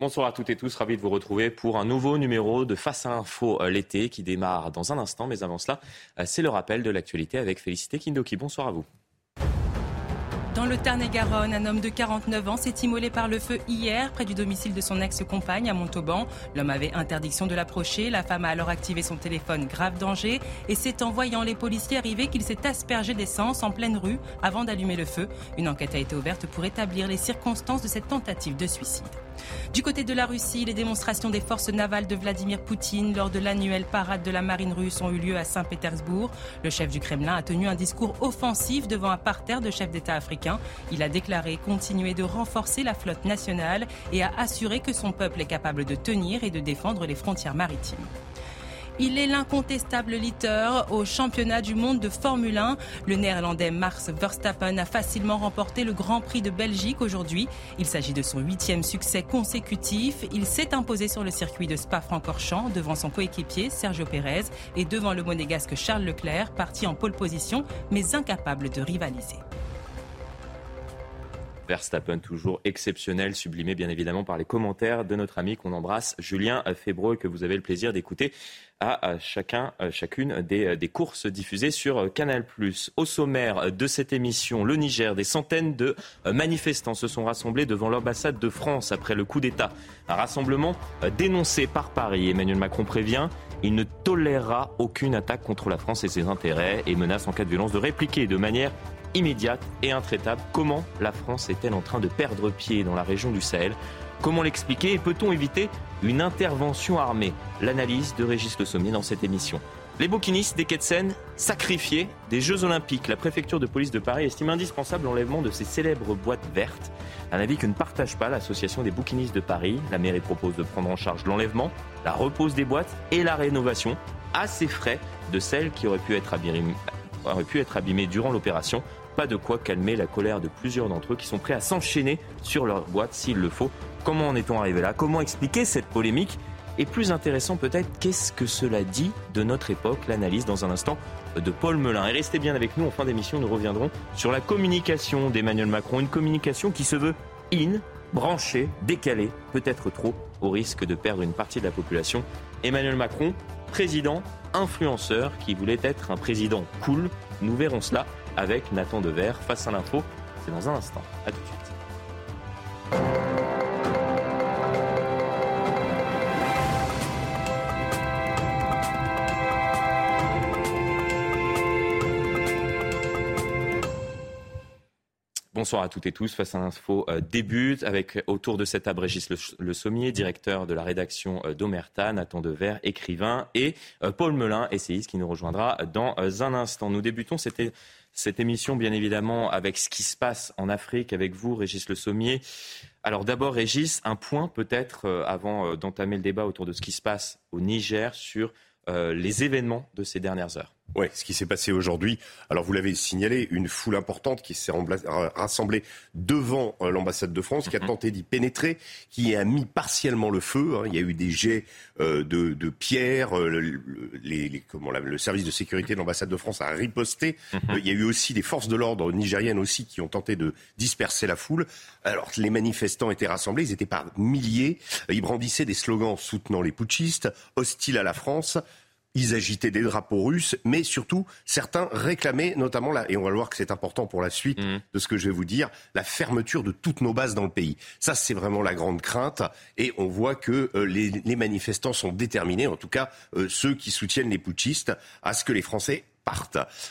Bonsoir à toutes et tous, ravi de vous retrouver pour un nouveau numéro de Face à Info euh, l'été qui démarre dans un instant. Mais avant cela, euh, c'est le rappel de l'actualité avec Félicité Kindoki. Bonsoir à vous. Dans le Tarn-et-Garonne, un homme de 49 ans s'est immolé par le feu hier près du domicile de son ex-compagne à Montauban. L'homme avait interdiction de l'approcher. La femme a alors activé son téléphone grave danger et c'est en voyant les policiers arriver qu'il s'est aspergé d'essence en pleine rue avant d'allumer le feu. Une enquête a été ouverte pour établir les circonstances de cette tentative de suicide. Du côté de la Russie, les démonstrations des forces navales de Vladimir Poutine lors de l'annuelle parade de la marine russe ont eu lieu à Saint-Pétersbourg. Le chef du Kremlin a tenu un discours offensif devant un parterre de chefs d'État africains. Il a déclaré continuer de renforcer la flotte nationale et a assuré que son peuple est capable de tenir et de défendre les frontières maritimes. Il est l'incontestable leader au championnat du monde de Formule 1. Le néerlandais Max Verstappen a facilement remporté le Grand Prix de Belgique aujourd'hui. Il s'agit de son huitième succès consécutif. Il s'est imposé sur le circuit de Spa-Francorchamps devant son coéquipier Sergio Pérez et devant le monégasque Charles Leclerc, parti en pole position mais incapable de rivaliser. Verstappen toujours exceptionnel, sublimé bien évidemment par les commentaires de notre ami qu'on embrasse, Julien Fébreux, que vous avez le plaisir d'écouter à chacun, chacune des, des, courses diffusées sur Canal+. Au sommaire de cette émission, le Niger, des centaines de manifestants se sont rassemblés devant l'ambassade de France après le coup d'État. Un rassemblement dénoncé par Paris. Emmanuel Macron prévient il ne tolérera aucune attaque contre la France et ses intérêts et menace en cas de violence de répliquer de manière immédiate et intraitable. Comment la France est-elle en train de perdre pied dans la région du Sahel? Comment l'expliquer? Et peut-on éviter une intervention armée? L'analyse de Régis Le Sommier dans cette émission. Les bouquinistes des quais de Seine sacrifiés des Jeux Olympiques. La préfecture de police de Paris estime indispensable l'enlèvement de ces célèbres boîtes vertes. Un avis que ne partage pas l'association des bouquinistes de Paris. La mairie propose de prendre en charge l'enlèvement, la repose des boîtes et la rénovation à ses frais de celles qui auraient pu être abîmées, auraient pu être abîmées durant l'opération. Pas de quoi calmer la colère de plusieurs d'entre eux qui sont prêts à s'enchaîner sur leur boîte s'il le faut. Comment en est-on arrivé là? Comment expliquer cette polémique? Et plus intéressant peut-être, qu'est-ce que cela dit de notre époque L'analyse dans un instant de Paul Melun. Et restez bien avec nous, en fin d'émission, nous reviendrons sur la communication d'Emmanuel Macron. Une communication qui se veut in, branchée, décalée, peut-être trop, au risque de perdre une partie de la population. Emmanuel Macron, président, influenceur, qui voulait être un président cool. Nous verrons cela avec Nathan Dever face à l'info. C'est dans un instant. A tout de suite. Bonsoir à toutes et tous. Face à l'info euh, débute avec autour de cet table Régis le, Sommier, directeur de la rédaction euh, d'Omerta, Nathan Dever, écrivain, et euh, Paul Melun, essayiste, qui nous rejoindra dans un instant. Nous débutons cette, cette émission, bien évidemment, avec ce qui se passe en Afrique, avec vous, Régis Le Sommier. Alors d'abord, Régis, un point peut-être avant d'entamer le débat autour de ce qui se passe au Niger sur les événements de ces dernières heures. Oui, ce qui s'est passé aujourd'hui. Alors vous l'avez signalé, une foule importante qui s'est rassemblée devant euh, l'ambassade de France, qui a mhm. tenté d'y pénétrer, qui a mis partiellement le feu. Hein. Il y a eu des jets euh, de, de pierres. Euh, les, comment, le service de sécurité de l'ambassade de France a riposté. Mhm. Il y a eu aussi des forces de l'ordre nigériennes aussi qui ont tenté de disperser la foule. Alors les manifestants étaient rassemblés, ils étaient par milliers. Ils brandissaient des slogans soutenant les putschistes, hostiles à la France. Ils agitaient des drapeaux russes, mais surtout, certains réclamaient notamment, et on va voir que c'est important pour la suite mmh. de ce que je vais vous dire, la fermeture de toutes nos bases dans le pays. Ça, c'est vraiment la grande crainte. Et on voit que euh, les, manifestants sont déterminés, en tout cas euh, ceux qui soutiennent les putschistes, à ce que les Français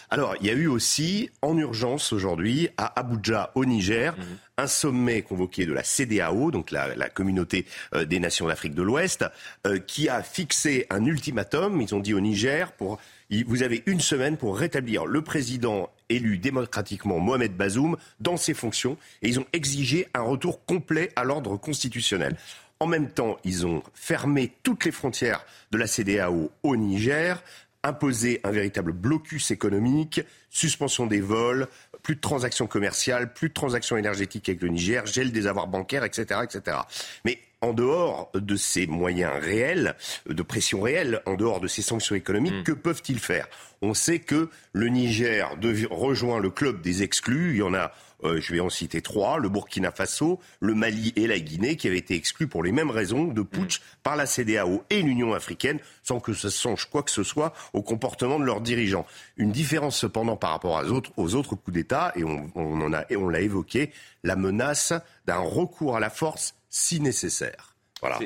alors, il y a eu aussi, en urgence aujourd'hui, à Abuja, au Niger, mhm. un sommet convoqué de la CDAO, donc la, communauté euh, des nations d'Afrique de l'Ouest, euh, qui a fixé un ultimatum, ils ont dit au Niger, pour, vous avez une semaine pour rétablir le président élu démocratiquement Mohamed Bazoum dans ses fonctions, et ils ont exigé un retour complet à l'ordre constitutionnel. En même temps, ils ont fermé toutes les frontières de la CDAO au Niger, imposer un véritable blocus économique, suspension des vols, plus de transactions commerciales, plus de transactions énergétiques avec le Niger, gel des avoirs bancaires, etc., etc. Mais en dehors de ces moyens réels, de pression réelle, en dehors de ces sanctions économiques, mm. que peuvent-ils faire? On sait que le Niger rejoint le club des exclus. Il y en a euh, je vais en citer trois, le Burkina Faso, le Mali et la Guinée, qui avaient été exclus pour les mêmes raisons de putsch par la CDAO et l'Union africaine, sans que ça change quoi que ce soit au comportement de leurs dirigeants. Une différence cependant par rapport aux autres, aux autres coups d'État, et on, en a, et on l'a évoqué, la menace d'un recours à la force si nécessaire. Voilà.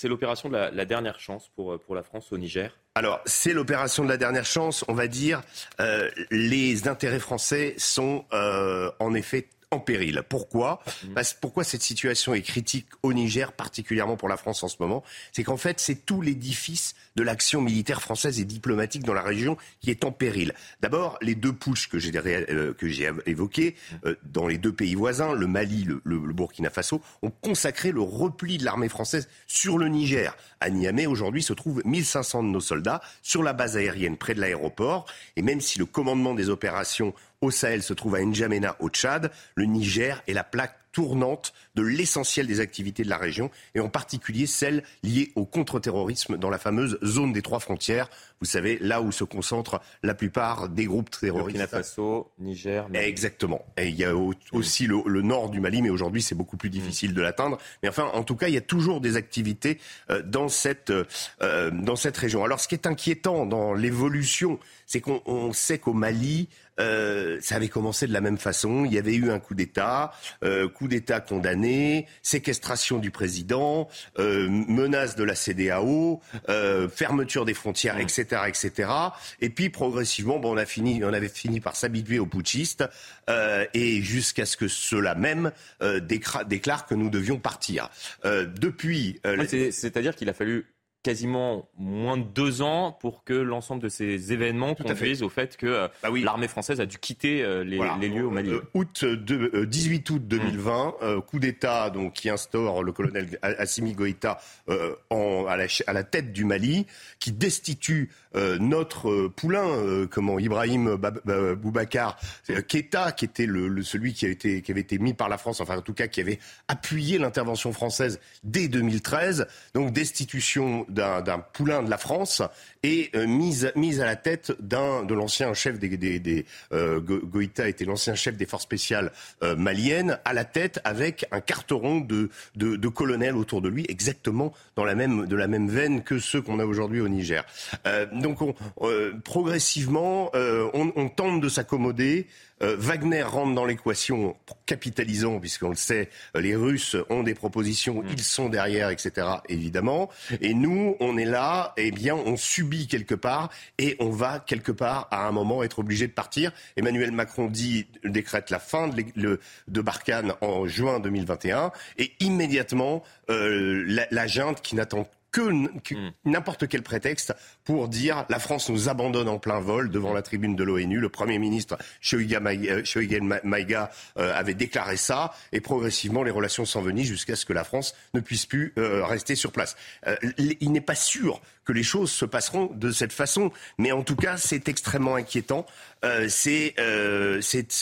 C'est l'opération de la, dernière chance pour, pour la France au Niger alors, c'est l'opération de la dernière chance, on va dire. Euh, les intérêts français sont euh, en effet en péril. Pourquoi? Mmh. Pourquoi cette situation est critique au Niger, particulièrement pour la France en ce moment? C'est qu'en fait, c'est tout l'édifice de l'action militaire française et diplomatique dans la région qui est en péril. D'abord, les deux putschs que j'ai euh, évoqués euh, dans les deux pays voisins, le Mali, le, le, Burkina Faso, ont consacré le repli de l'armée française sur le Niger. À Niamey, aujourd'hui, se trouvent 1500 de nos soldats sur la base aérienne près de l'aéroport. Et même si le commandement des opérations au Sahel se trouve à N'Djamena au Tchad, le Niger est la plaque tournante de l'essentiel des activités de la région, et en particulier celles liées au contre-terrorisme dans la fameuse zone des trois frontières. Vous savez, là où se concentrent la plupart des groupes terroristes. Burkina Faso, Niger. Mali. Exactement. Et il y a aussi le, nord du Mali, mais aujourd'hui c'est beaucoup plus difficile de l'atteindre. Mais enfin, en tout cas, il y a toujours des activités euh, dans cette euh, dans cette région. Alors, ce qui est inquiétant dans l'évolution, c'est qu'on sait qu'au Mali, euh, ça avait commencé de la même façon. Il y avait eu un coup d'État, euh, coup d'État condamné, séquestration du président, euh, menace de la CDAO, euh, fermeture des frontières, etc., etc. Et puis progressivement, bon, on a fini, on avait fini par s'habituer aux putschistes euh, et jusqu'à ce que ceux-là même déclarent que nous devions partir. depuis, c'est-à-dire qu'il a fallu quasiment moins de deux ans pour que l'ensemble de ces événements conduisent au fait que euh, bah l'armée française a dû quitter euh, les, lieux au Mali. Euh, août 18 août 2020, mmh. coup d'État donc qui instaure le colonel Assimi Goïta en, à, la, à, la, tête du Mali, qui destitue notre poulain, comment Ibrahim Boubacar Keita, qui était le, celui qui, a été, qui avait été mis par la France, enfin en tout cas qui avait appuyé l'intervention française dès 2013. Donc destitution d'un poulain de la France et euh, mise, mise à la tête d'un de l'ancien chef des, des, des euh, Goïta était l'ancien chef des forces spéciales euh, maliennes à la tête avec un carteron de, de, de colonels autour de lui exactement dans la même de la même veine que ceux qu'on a aujourd'hui au Niger. Euh, donc on, progressivement on, on, tente de s'accommoder. Wagner rentre dans l'équation capitalisant, puisqu'on le sait, les Russes ont des propositions, ils sont derrière, etc. Évidemment. Et nous, on est là, eh bien, on subit quelque part et on va quelque part à un moment être obligé de partir. Emmanuel Macron dit, décrète la fin de, de Barkhane en juin 2021 et immédiatement euh, la, la junte qui n'attend que, hmm. n'importe quel prétexte pour dire la France nous abandonne en plein vol devant la tribune de l'ONU. Le Premier ministre Shoiga Maïga euh, euh, avait déclaré ça et progressivement les relations s'enveniment jusqu'à ce que la France ne puisse plus euh, rester sur place. il n'est pas sûr que les choses se passeront de cette façon, mais en tout cas c'est extrêmement inquiétant. c'est le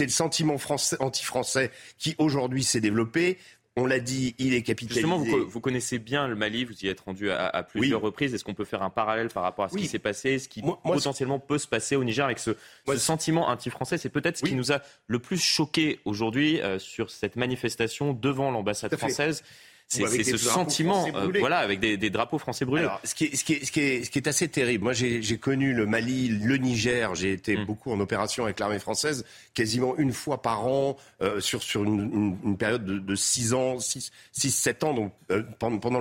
sentiment anti-français qui aujourd'hui s'est développé. On l'a dit, il est capitalisé. Justement, vous, connaissez bien le Mali, vous y êtes rendu à, plusieurs reprises. Est-ce qu'on peut faire un parallèle par rapport à ce qui s'est passé, ce qui potentiellement peut se passer au Niger avec ce, sentiment anti-français? C'est peut-être ce qui nous a le plus choqué aujourd'hui euh, sur cette manifestation devant l'ambassade française c'est ce sentiment, euh, voilà, avec des, des, drapeaux français brûlés. Alors, ce qui est, ce qui est, ce qui est, ce qui est assez terrible. Moi, j'ai connu le Mali, le Niger. J'ai été mm. beaucoup en opération avec l'armée française, quasiment une fois par an euh, sur sur une, une, une, période de, de 6 ans, 6, 6 7 ans, donc euh, pendant, pendant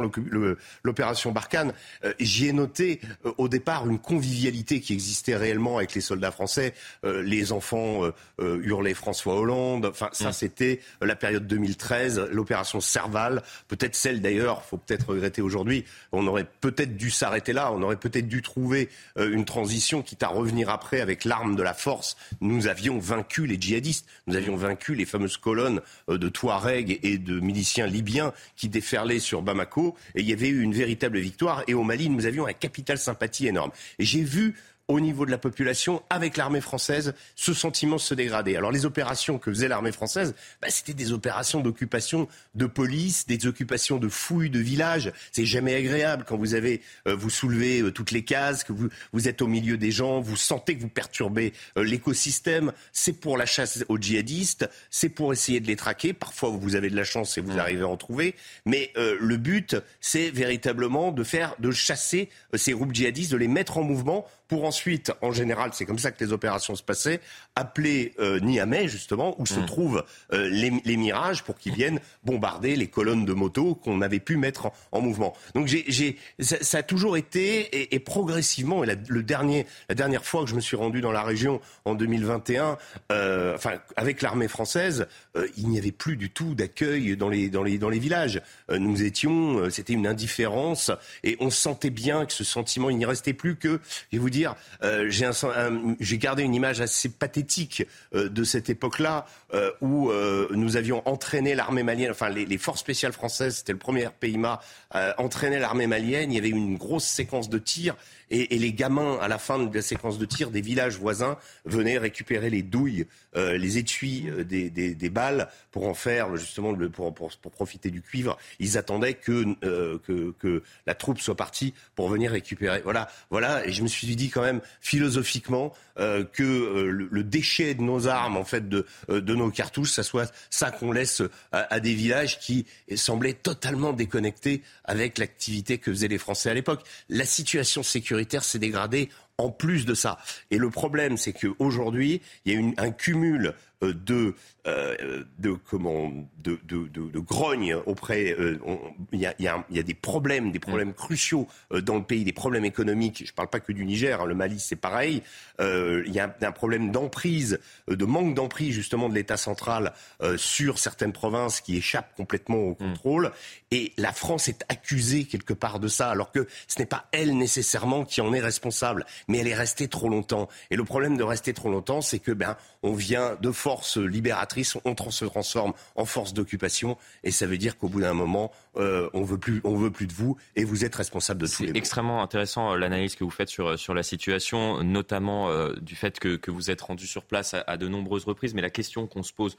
l'opération Barkhane. J'y ai noté au départ une convivialité qui existait réellement avec les soldats français. les enfants hurlaient François Hollande. Enfin, ça, mm. c'était la période 2013, l'opération Serval peut-être celle d'ailleurs, faut peut-être regretter aujourd'hui, on aurait peut-être dû s'arrêter là, on aurait peut-être dû trouver euh, une transition, quitte à revenir après avec l'arme de la force. Nous avions vaincu les djihadistes, nous avions vaincu les fameuses colonnes euh, de Touaregs et de miliciens libyens qui déferlaient sur Bamako, et il y avait eu une véritable victoire. Et au Mali, nous avions un capital sympathie énorme. Et j'ai vu au niveau de la population, avec l'armée française, ce sentiment se dégradait. Alors les opérations que faisait l'armée française, bah, c'était des opérations d'occupation de police, des occupations de fouilles de villages. C'est jamais agréable quand vous avez, euh, vous soulevez euh, toutes les cases, que vous, vous êtes au milieu des gens, vous sentez que vous perturbez euh, l'écosystème. C'est pour la chasse aux djihadistes, c'est pour essayer de les traquer. Parfois vous avez de la chance et vous arrivez à en trouver, mais le but, c'est véritablement de faire, de chasser ces groupes djihadistes, de les mettre en mouvement pour ensuite, en général, c'est comme ça que les opérations se passaient, appeler euh, Niamey, justement, où se mm. trouvent euh, les, mirages pour qu'ils viennent bombarder les colonnes de motos qu'on avait pu mettre en, mouvement. Donc j'ai, ça, a toujours été, et, progressivement, et la, le dernier, la dernière fois que je me suis rendu dans la région en 2021, euh, enfin, avec l'armée française, il n'y avait plus du tout d'accueil dans les, dans, les, dans les villages. Nous étions, c'était une indifférence, et on sentait bien que ce sentiment, il n'y restait plus que, je vais vous dire, j'ai gardé une image assez pathétique de cette époque-là où nous avions entraîné l'armée malienne, enfin les, forces spéciales françaises, c'était le premier PIMA, entraînait l'armée malienne. Il y avait une grosse séquence de tirs et, les gamins, à la fin de la séquence de tir, des villages voisins venaient récupérer les douilles, euh, les étuis euh, des, balles pour en faire justement pour, pour, profiter du cuivre. Ils attendaient que, euh, que, que, la troupe soit partie pour venir récupérer. Voilà, voilà. Et je me suis dit quand même philosophiquement que le, déchet de nos armes, en fait, de, de nos cartouches, ça soit ça qu'on laisse à, à, des villages qui semblaient totalement déconnectés avec l'activité que faisaient les Français à l'époque. La situation sécuritaire sécuritaire s'est dégradé en plus de ça. Et le problème, c'est qu'aujourd'hui, il y a une, un cumul euh, de, euh, de, comment, de, de, de, grogne auprès. Euh, il y, a, y, a, y, a, des problèmes, des problèmes mm. cruciaux dans le pays, des problèmes économiques. Je ne parle pas que du Niger, hein, le Mali, c'est pareil. il y a un, problème d'emprise, de manque d'emprise justement de l'État central sur certaines provinces qui échappent complètement au mm. contrôle. Et la France est accusée quelque part de ça, alors que ce n'est pas elle nécessairement qui en est responsable, mais elle est restée trop longtemps. Et le problème de rester trop longtemps, c'est que ben on vient de force libératrice, on se transforme en force d'occupation, et ça veut dire qu'au bout d'un moment, euh, on veut plus, on veut plus de vous, et vous êtes responsable de tout. C'est extrêmement intéressant euh, l'analyse que vous faites sur sur la situation, notamment euh, du fait que, que, vous êtes rendu sur place à, de nombreuses reprises. Mais la question qu'on se pose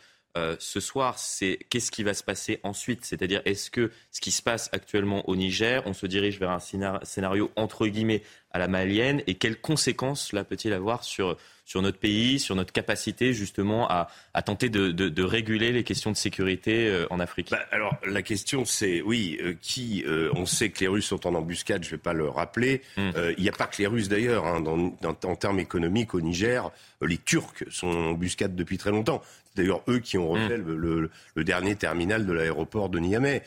ce soir, c'est qu'est-ce qui va se passer ensuite? C'est-à-dire, est-ce que ce qui se passe actuellement au Niger, on se dirige vers un scénario entre guillemets à la malienne, et quelles conséquences cela peut-il avoir sur sur notre pays, sur notre capacité justement à, tenter de, réguler les questions de sécurité euh, en Afrique? Bah, Alors la question c'est, oui, euh, qui euh, On sait que les Russes sont en embuscade, je ne vais pas le rappeler. Hmm. Il n'y a pas que les Russes d'ailleurs, hein, en termes économiques au Niger, les Turcs sont en embuscade depuis très longtemps d'ailleurs eux qui ont refait hmm. le, dernier terminal de l'aéroport de Niamey.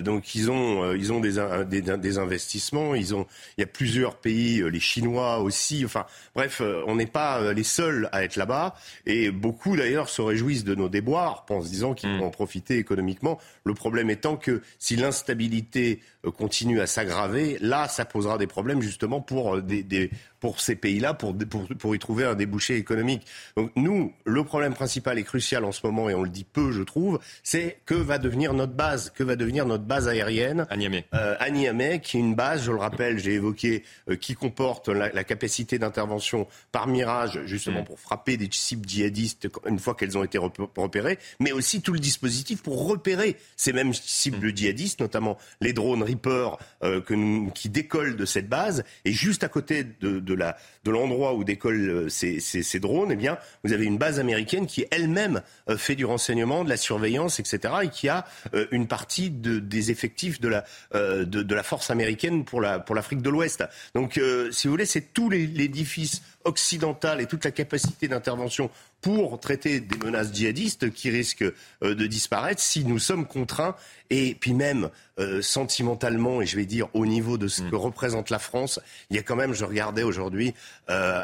donc ils ont, ils ont des, des, des, investissements, ils ont, il y a plusieurs pays, les Chinois aussi. Enfin, bref, on n'est pas les seuls à être là-bas. Et beaucoup d'ailleurs se réjouissent de nos déboires en se disant qu'ils mm. vont en profiter économiquement. Le problème étant que si l'instabilité euh, continue à s'aggraver, là, ça posera des problèmes justement pour, euh, des, pour ces pays-là, pour, pour, pour, y trouver un débouché économique. Donc nous, le problème principal et crucial en ce moment, et on le dit peu, je trouve, c'est que va devenir notre base, que va devenir notre base aérienne à Niamey, euh, à Niamey qui est une base, je le rappelle, j'ai évoqué, qui comporte la, la capacité d'intervention par mirage, justement mm. pour frapper des cibles djihadistes une fois qu'elles ont été repérées, mais aussi tout le dispositif pour repérer ces mêmes cibles mm. djihadistes, notamment les drones Reaper euh, que qui décollent de cette base. Et juste à côté de, de la de l'endroit où décollent euh, ces, ces, drones, eh bien, vous avez une base américaine qui elle-même euh, fait du renseignement, de la surveillance, etc., et qui a une partie de, des effectifs de la de, de, la force américaine pour la pour l'Afrique de l'Ouest. Donc, si vous voulez, c'est tout l'édifice occidentale et toute la capacité d'intervention pour traiter des menaces djihadistes qui risquent euh, de disparaître si nous sommes contraints et puis même euh, sentimentalement et je vais dire au niveau de ce mm. que représente la France, il y a quand même, je regardais aujourd'hui, euh,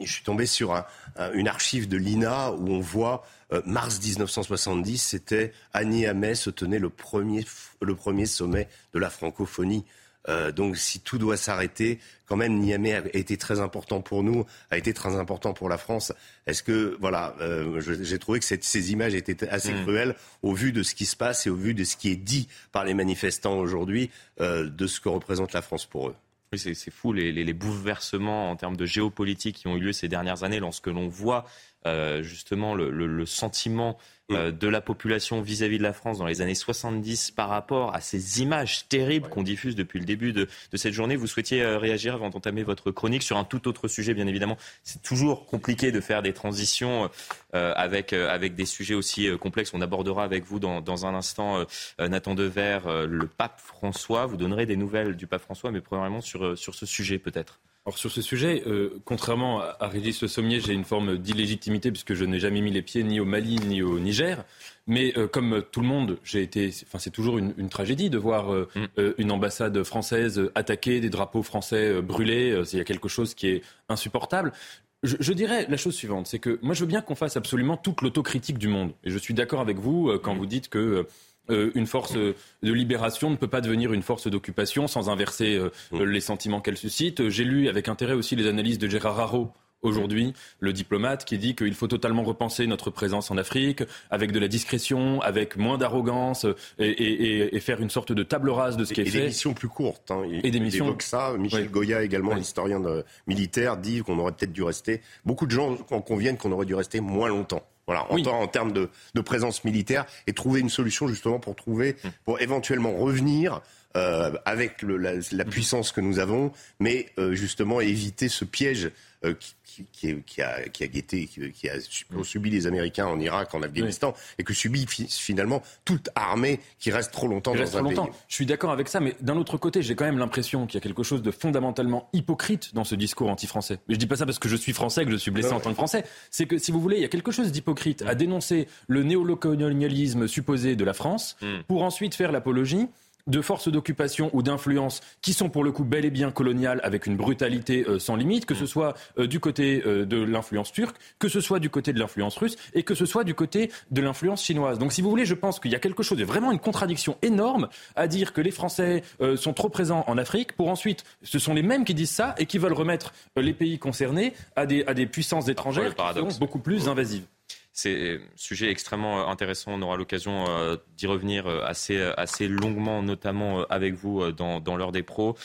je suis tombé sur une archive de l'INA où on voit mars 1970, c'était Annie Niamey se tenait le premier, le premier sommet de la francophonie. Euh, donc si tout doit s'arrêter, quand même Niamey a été très important pour nous, a été très important pour la France. Est-ce que voilà, euh, j'ai trouvé que ces images étaient assez mm. cruelles au vu de ce qui se passe et au vu de ce qui est dit par les manifestants aujourd'hui, euh, de ce que représente la France pour eux. Oui, c'est fou les, les, bouleversements en termes de géopolitique qui ont eu lieu ces dernières années lorsque l'on voit justement le, le, le sentiment euh, de la population vis-à-vis de la France dans les années 70 par rapport à ces images terribles qu'on diffuse depuis le début de, cette journée. Vous souhaitiez euh, réagir avant d'entamer votre chronique sur un tout autre sujet, bien évidemment. C'est toujours compliqué de faire des transitions euh, avec, avec des sujets aussi complexes. On abordera avec vous dans, dans un instant Nathan Dever, le pape François. Vous donnerez des nouvelles du pape François, mais premièrement sur, sur ce sujet peut-être. Alors sur ce sujet, euh, contrairement à Régis Le Sommier, j'ai une forme d'illégitimité puisque je n'ai jamais mis les pieds ni au Mali ni au Niger. Mais euh, comme tout le monde, j'ai été. Enfin, c'est toujours une, tragédie de voir euh, mm. une ambassade française attaquée, des drapeaux français brûlés. Il y a quelque chose qui est insupportable. Je, je dirais la chose suivante, c'est que moi je veux bien qu'on fasse absolument toute l'autocritique du monde. Et je suis d'accord avec vous quand mm. vous dites que euh, une force de libération ne peut pas devenir une force d'occupation sans inverser euh, mm. les sentiments qu'elle suscite. J'ai lu avec intérêt aussi les analyses de Gérard Haro aujourd'hui, le diplomate, qui dit qu'il faut totalement repenser notre présence en Afrique, avec de la discrétion, avec moins d'arrogance, et, faire une sorte de table rase de ce qui est fait. Et des missions plus courtes. Hein. et des missions. ça. Michel Goya, également, historien militaire, dit qu'on aurait peut-être dû rester. Beaucoup de gens en conviennent qu'on aurait dû rester moins longtemps. Voilà, en, en termes de, de, présence militaire et trouver une solution justement pour trouver, hum. pour éventuellement revenir euh, avec le, la, la, puissance que nous avons, mais euh, justement éviter ce piège euh, qui, qui, qui, a, qui a guetté, qui, a subi les Américains en Irak, en Afghanistan, et que subit finalement toute armée qui reste trop longtemps dans un longtemps. pays. Je suis d'accord avec ça, mais d'un autre côté, j'ai quand même l'impression qu'il y a quelque chose de fondamentalement hypocrite dans ce discours anti-français. Mais je dis pas ça parce que je suis français, que je suis blessé en tant que français. C'est que, si vous voulez, il y a quelque chose d'hypocrite à dénoncer le néocolonialisme supposé de la France hmm. pour ensuite faire l'apologie de forces d'occupation ou d'influence qui sont pour le coup bel et bien coloniales avec une brutalité euh, sans limite, que ce soit euh, du côté euh, de l'influence turque, que ce soit du côté de l'influence russe et que ce soit du côté de l'influence chinoise. Donc si vous voulez, je pense qu'il y a quelque chose de vraiment une contradiction énorme à dire que les Français sont trop présents en Afrique pour ensuite, ce sont les mêmes qui disent ça et qui veulent remettre les pays concernés à des, à des puissances étrangères qui sont beaucoup plus invasives. C'est un sujet extrêmement euh, intéressant. On aura l'occasion euh, d'y revenir euh, assez, assez longuement, notamment avec vous dans, dans l'heure des pros.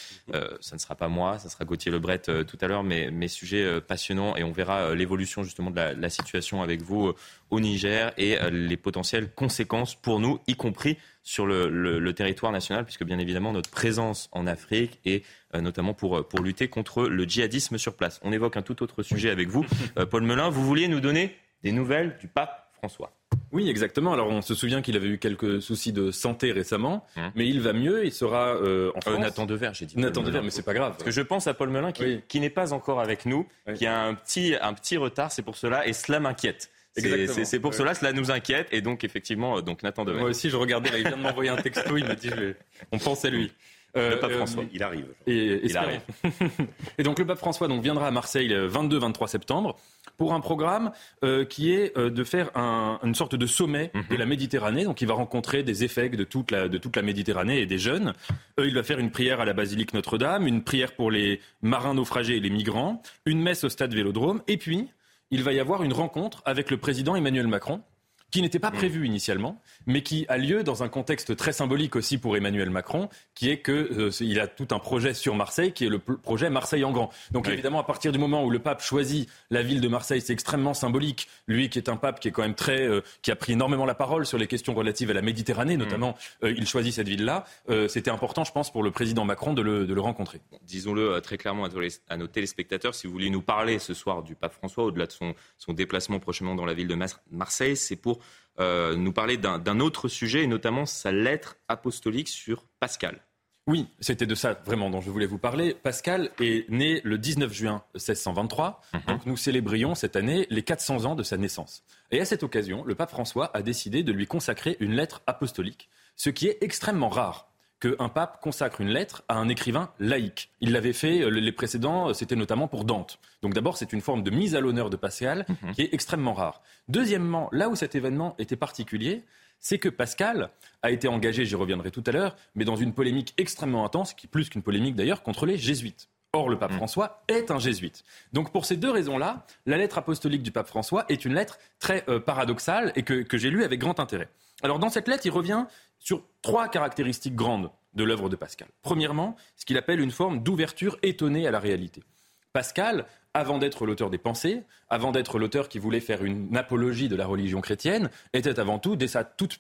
ça ne sera pas moi, ça sera Gauthier Lebret tout à l'heure, mais, mes sujets passionnants et on verra l'évolution justement de la, situation avec vous au Niger et les potentielles conséquences pour nous, y compris sur le, le, territoire national, puisque bien évidemment notre présence en Afrique et notamment pour, pour lutter contre le djihadisme sur place. On évoque un tout autre sujet avec vous. Paul Melun, vous vouliez nous donner des nouvelles du pape François. Oui, exactement. Alors, on se souvient qu'il avait eu quelques soucis de santé récemment, hum. mais il va mieux. Il sera euh, en euh, France. Nathan Dever, j'ai dit. Nathan Dever, mais c'est pas grave. Parce que je pense à Paul Melun qui, n'est pas encore avec nous, qui a un petit, un petit retard. C'est pour cela, et cela m'inquiète. C'est pour cela, cela nous inquiète. Et donc, effectivement, euh, donc Nathan Dever. Moi aussi, je regardais, là, il vient de m'envoyer un texto, il me dit, on pense à lui. Le pape François, il arrive. Et, il arrive. et donc le pape François donc, viendra à Marseille le 22-23 septembre pour un programme euh, qui est euh, de faire un, une sorte de sommet de la Méditerranée. Donc il va rencontrer des évêques de toute la, de toute la Méditerranée et des jeunes. Euh, il va faire une prière à la basilique Notre-Dame, une prière pour les marins naufragés et les migrants, une messe au stade Vélodrome, et puis il va y avoir une rencontre avec le président Emmanuel Macron qui n'était pas mm. prévu initialement, mais qui a lieu dans un contexte très symbolique aussi pour Emmanuel Macron, qui est que euh, il a tout un projet sur Marseille, qui est le projet Marseille en grand. Donc évidemment, à partir du moment où le pape choisit la ville de Marseille, c'est extrêmement symbolique. Lui, qui est un pape qui est quand même très, euh, qui a pris énormément la parole sur les questions relatives à la Méditerranée, mm. notamment, euh, il choisit cette ville-là. C'était important, je pense, pour le président Macron de le, de le rencontrer. Disons-le très clairement à, nos téléspectateurs, si vous voulez nous parler ce soir du pape François, au-delà de son, son déplacement prochainement dans la ville de Marseille, c'est pour euh, nous parler d'un autre sujet, et notamment sa lettre apostolique sur Pascal. Oui, c'était de ça vraiment dont je voulais vous parler. Pascal est né le 19 juin 1623, mhm. donc nous célébrions cette année les 400 ans de sa naissance. Et à cette occasion, le pape François a décidé de lui consacrer une lettre apostolique, ce qui est extrêmement rare qu'un pape consacre une lettre à un écrivain laïque. Il l'avait fait, euh, les précédents, euh, c'était notamment pour Dante. Donc d'abord, c'est une forme de mise à l'honneur de Pascal mhm. qui est extrêmement rare. Deuxièmement, là où cet événement était particulier, c'est que Pascal a été engagé, j'y reviendrai tout à l'heure, mais dans une polémique extrêmement intense, qui plus qu'une polémique d'ailleurs, contre les jésuites. Or, le pape mhm. François est un jésuite. Donc, pour ces deux raisons-là, la lettre apostolique du pape François est une lettre très euh, paradoxale et que, que j'ai lue avec grand intérêt. Alors, dans cette lettre, il revient sur trois caractéristiques grandes de l'œuvre de Pascal. Premièrement, ce qu'il appelle une forme d'ouverture étonnée à la réalité. Pascal, avant d'être l'auteur des pensées, avant d'être l'auteur qui voulait faire une apologie de la religion chrétienne, était avant tout, dès sa toute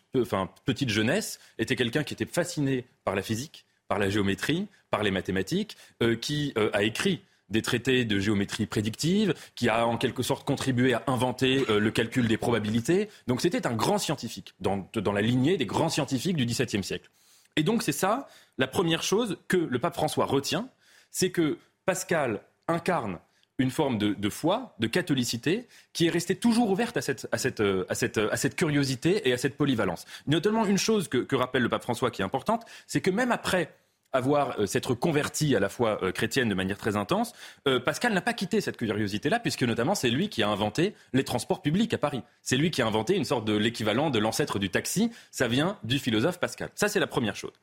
petite jeunesse, était quelqu'un qui était fasciné par la physique, par la géométrie, par les mathématiques, euh, qui euh, a écrit des traités de géométrie prédictive, qui a en quelque sorte contribué à inventer euh, le calcul des probabilités. Donc c'était un grand scientifique, dans, dans la lignée des grands scientifiques du XVIIe siècle. Et donc c'est ça, la première chose que le pape François retient, c'est que Pascal incarne une forme de, foi, de catholicité, qui est restée toujours ouverte à cette, à, cette, à, cette, à cette, curiosité et à cette polyvalence. Notamment une chose que, que rappelle le pape François qui est importante, c'est que même après avoir euh, s'être converti à la foi euh, chrétienne de manière très intense, euh, Pascal n'a pas quitté cette curiosité-là, puisque notamment c'est lui qui a inventé les transports publics à Paris. C'est lui qui a inventé une sorte de l'équivalent de l'ancêtre du taxi. Ça vient du philosophe Pascal. Ça, c'est la première chose.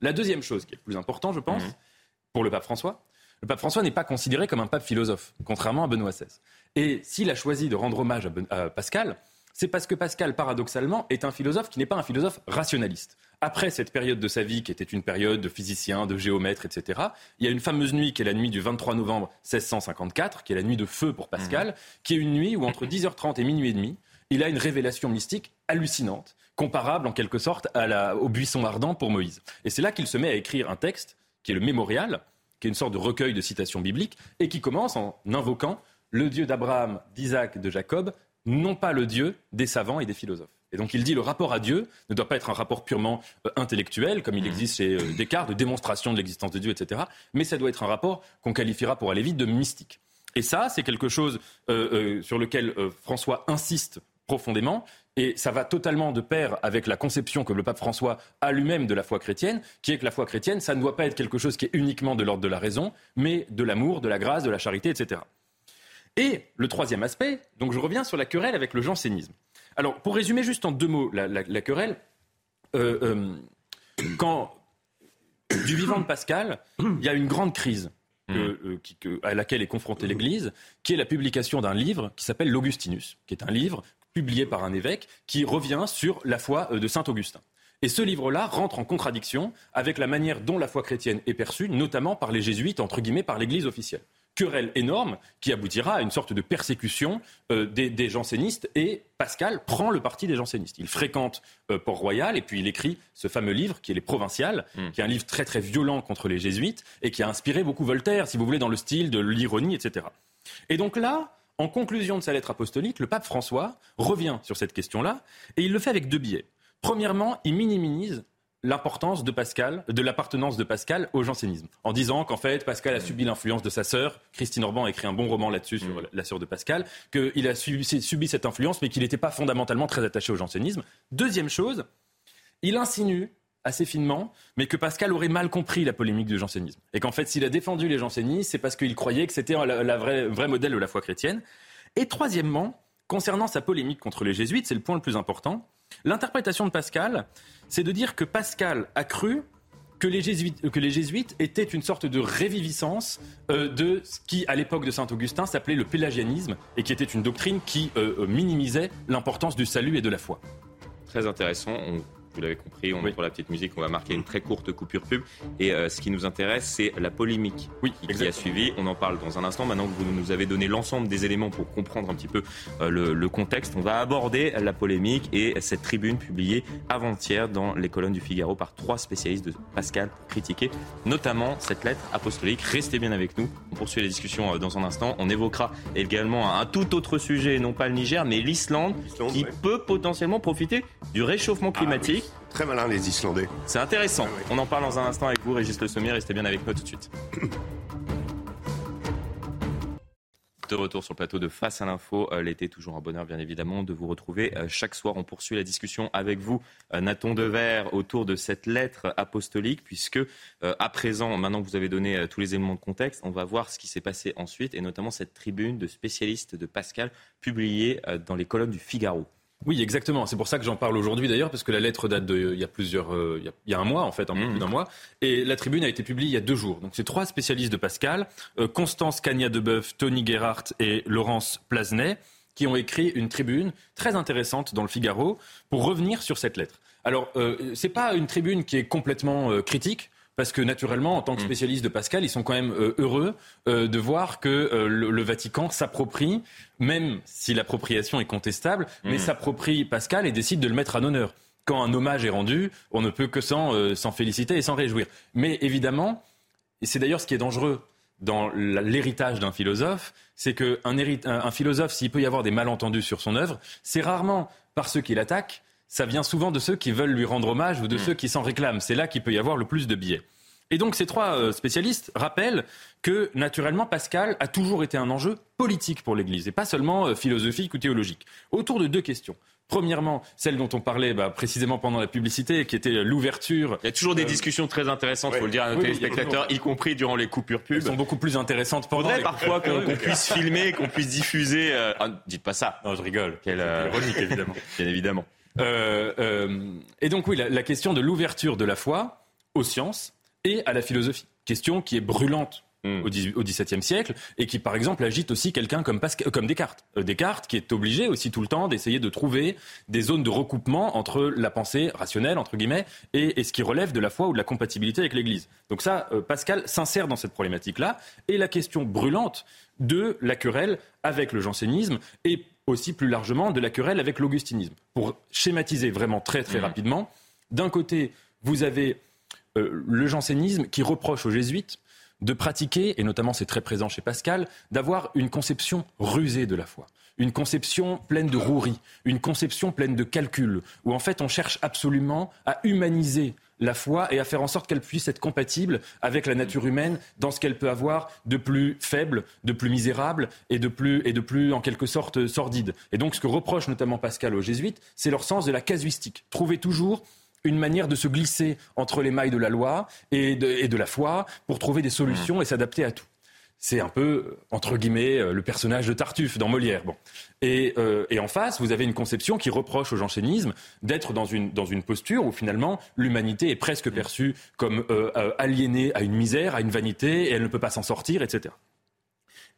La deuxième chose, qui est le plus important, je pense, mmh. pour le pape François, le pape François n'est pas considéré comme un pape philosophe, contrairement à Benoît XVI. Et s'il a choisi de rendre hommage à Pascal, c'est parce que Pascal, paradoxalement, est un philosophe qui n'est pas un philosophe rationaliste après cette période de sa vie, qui était une période de physicien, de géomètre, etc., il y a une fameuse nuit qui est la nuit du 23 novembre 1654, qui est la nuit de feu pour Pascal, mmh. qui est une nuit où entre 10h30 et minuit et demi, il a une révélation mystique hallucinante, comparable en quelque sorte au buisson ardent pour Moïse. Et c'est là qu'il se met à écrire un texte qui est le mémorial, qui est une sorte de recueil de citations bibliques, et qui commence en invoquant le Dieu d'Abraham, d'Isaac, de Jacob, non pas le Dieu des savants et des philosophes. Et donc il dit le rapport à Dieu ne doit pas être un rapport purement euh, intellectuel, comme il mmh. existe chez euh, Descartes, de démonstration de l'existence de Dieu, etc. Mais ça doit être un rapport qu'on qualifiera pour aller vite de mystique. Et ça, c'est quelque chose euh, sur lequel François insiste profondément. Et ça va totalement de pair avec la conception que le pape François a lui-même de la foi chrétienne, qui est que la foi chrétienne, ça ne doit pas être quelque chose qui est uniquement de l'ordre de la raison, mais de l'amour, de la grâce, de la charité, etc. Et le troisième aspect, donc je reviens sur la querelle avec le jansénisme. Alors, pour résumer juste en deux mots la, querelle, euh, euh, quand du vivant de Pascal, il y a une grande crise euh, à laquelle est confrontée l'Église, qui est la publication d'un livre qui s'appelle l'Augustinus, qui est un livre publié par un évêque qui revient sur la foi de Saint Augustin. Et ce livre-là rentre en contradiction avec la manière dont la foi chrétienne est perçue, notamment par les jésuites, entre guillemets, par l'Église officielle querelle énorme qui aboutira à une sorte de persécution euh, des, jansénistes. Et Pascal prend le parti des jansénistes. Il fréquente euh, Port-Royal et puis il écrit ce fameux livre qui est Les Provinciales, hmm. qui est un livre très très violent contre les jésuites et qui a inspiré beaucoup Voltaire, si vous voulez, dans le style de l'ironie, etc. Et donc là, en conclusion de sa lettre apostolique, le pape François revient sur cette question-là et il le fait avec deux biais. Premièrement, il minimise l'importance de Pascal, de l'appartenance de Pascal au jansénisme, en disant qu'en fait Pascal a subi l'influence de sa sœur. Christine Orban a écrit un bon roman là-dessus sur mm. la sœur de Pascal, qu'il a subi, subi, cette influence, mais qu'il n'était pas fondamentalement très attaché au jansénisme. Deuxième chose, il insinue assez finement, mais que Pascal aurait mal compris la polémique du jansénisme. Et qu'en fait, s'il a défendu les jansénistes, c'est parce qu'il croyait que c'était vraie, vrai modèle de la foi chrétienne. Et troisièmement, concernant sa polémique contre les jésuites, c'est le point le plus important, l'interprétation de Pascal, c'est de dire que Pascal a cru que les, jésuites, étaient une sorte de réviviscence euh, de ce qui, à l'époque de Saint Augustin, s'appelait le pélagianisme et qui était une doctrine qui euh, euh, minimisait l'importance du salut et de la foi. Très intéressant vous l'avez compris, on oui. pour la petite musique, on va marquer une très courte coupure pub. Et euh, ce qui nous intéresse, c'est la polémique oui, qui, a suivi. On en parle dans un instant. Maintenant que vous nous avez donné l'ensemble des éléments pour comprendre un petit peu euh, le, contexte, on va aborder la polémique et cette tribune publiée avant-hier dans les colonnes du Figaro par trois spécialistes de Pascal pour critiquer notamment cette lettre apostolique. Restez bien avec nous. On poursuit la discussion euh, dans un instant. On évoquera également un tout autre sujet, non pas le Niger, mais l'Islande, qui peut potentiellement profiter du réchauffement ah climatique. Très malin les Islandais. C'est intéressant. Ah On en parle dans un instant avec vous, Régis Le Sommier. Restez bien avec nous tout de suite. de retour sur le plateau de Face à l'info. Euh, l'été, toujours un bonheur, bien évidemment, de vous retrouver euh, chaque soir. On poursuit la discussion avec vous, euh, Nathan Dever, autour de cette lettre apostolique, puisque à présent, maintenant que vous avez donné tous les éléments de contexte, on va voir ce qui s'est passé ensuite, et notamment cette tribune de spécialistes de Pascal publiée dans les colonnes du Figaro. Oui, exactement. C'est pour ça que j'en parle aujourd'hui d'ailleurs, parce que la lettre date de il y a plusieurs, euh, il, y a, un mois en fait, un peu mmh. plus d'un mois, et la tribune a été publiée il y a deux jours. Donc c'est trois spécialistes de Pascal, euh, Constance Cagna Debeuf, Tony Gerhardt et Laurence Plasnet, qui ont écrit une tribune très intéressante dans le Figaro pour revenir sur cette lettre. Alors, euh, c'est pas une tribune qui est complètement euh, critique. Parce que naturellement, en tant que mm. spécialiste de Pascal, ils sont quand même euh, heureux euh, de voir que le, Vatican s'approprie, même si l'appropriation est contestable, mais mm. s'approprie Pascal et décide de le mettre à honneur. Quand un hommage est rendu, on ne peut que s'en féliciter et s'en réjouir. Mais évidemment, et c'est d'ailleurs ce qui est dangereux dans l'héritage d'un philosophe, c'est qu'un un philosophe, s'il peut y avoir des malentendus sur son œuvre, c'est rarement par ceux qui l'attaquent, ça vient souvent de ceux qui veulent lui rendre hommage ou de hmm. ceux qui s'en réclament. C'est là qu'il peut y avoir le plus de biais. Et donc ces trois euh, spécialistes rappellent que naturellement Pascal a toujours été un enjeu politique pour l'Église et pas seulement euh, philosophique ou théologique. Autour de deux questions. Premièrement, celle dont on parlait bah, précisément pendant la publicité, qui était l'ouverture. Il y a toujours des euh, discussions très intéressantes, il faut le dire à nos téléspectateurs, y compris durant les coupures pub. Elles sont beaucoup plus intéressantes pendant. Faudrait parfois qu'on puisse filmer, qu'on puisse diffuser. Ah, dites pas ça. Non, je rigole. Quelle ironique, évidemment. Bien évidemment. Euh, euh, et donc oui, la, question de l'ouverture de la foi aux sciences et à la philosophie. Question qui est brûlante hmm. au XVIIe siècle et qui, par exemple, agite aussi quelqu'un comme, comme Descartes. Euh, Descartes qui est obligé aussi tout le temps d'essayer de trouver des zones de recoupement entre la pensée rationnelle, entre guillemets, et, ce qui relève de la foi ou de la compatibilité avec l'Église. Donc ça, Pascal s'insère dans cette problématique-là. Et la question brûlante de la querelle avec le jansénisme et aussi plus largement de la querelle avec l'augustinisme. Pour schématiser vraiment très très mmh. rapidement, d'un côté, vous avez euh, le jansénisme qui reproche aux jésuites de pratiquer, et notamment c'est très présent chez Pascal, d'avoir une conception rusée de la foi, une conception pleine de rouerie, une conception pleine de calcul, où en fait on cherche absolument à humaniser la foi et à faire en sorte qu'elle puisse être compatible avec la nature humaine dans ce qu'elle peut avoir de plus faible, de plus misérable et de plus, et de plus en quelque sorte sordide. Et donc ce que reproche notamment Pascal aux jésuites, c'est leur sens de la casuistique. Trouver toujours une manière de se glisser entre les mailles de la loi et de, et de la foi pour trouver des solutions et s'adapter à tout c'est un peu, entre guillemets, euh, le personnage de Tartuffe dans Molière. Bon. Euh, et, en face, vous avez une conception qui reproche au jansénisme d'être dans une, posture où finalement l'humanité est presque perçue comme euh, aliénée à une misère, à une vanité, et elle ne peut pas s'en sortir, etc.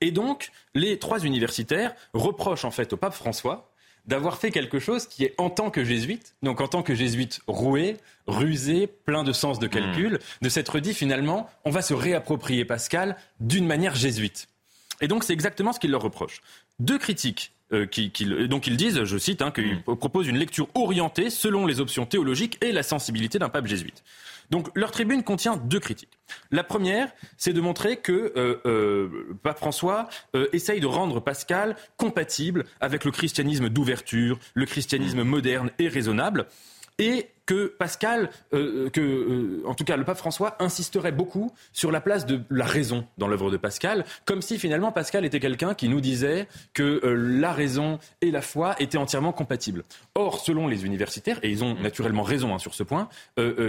Et donc, les trois universitaires reprochent en fait au pape François d'avoir fait quelque chose qui est en tant que jésuite, donc en tant que jésuite roué, rusé, plein de sens de calcul, hmm. de s'être dit finalement, on va se réapproprier Pascal d'une manière jésuite. Et donc c'est exactement ce qu'il leur reproche. Deux critiques euh, qui, donc ils disent, je cite, hein, qu'ils hmm. proposent une lecture orientée selon les options théologiques et la sensibilité d'un pape jésuite. Donc leur tribune contient deux critiques. La première, c'est de montrer que euh, euh, Pape François euh, essaye de rendre Pascal compatible avec le christianisme d'ouverture, le christianisme moderne et raisonnable et que Pascal, euh, que, euh, en tout cas le pape François, insisterait beaucoup sur la place de la raison dans l'œuvre de Pascal, comme si finalement Pascal était quelqu'un qui nous disait que euh, la raison et la foi étaient entièrement compatibles. Or, selon les universitaires, et ils ont naturellement raison hein, sur ce point,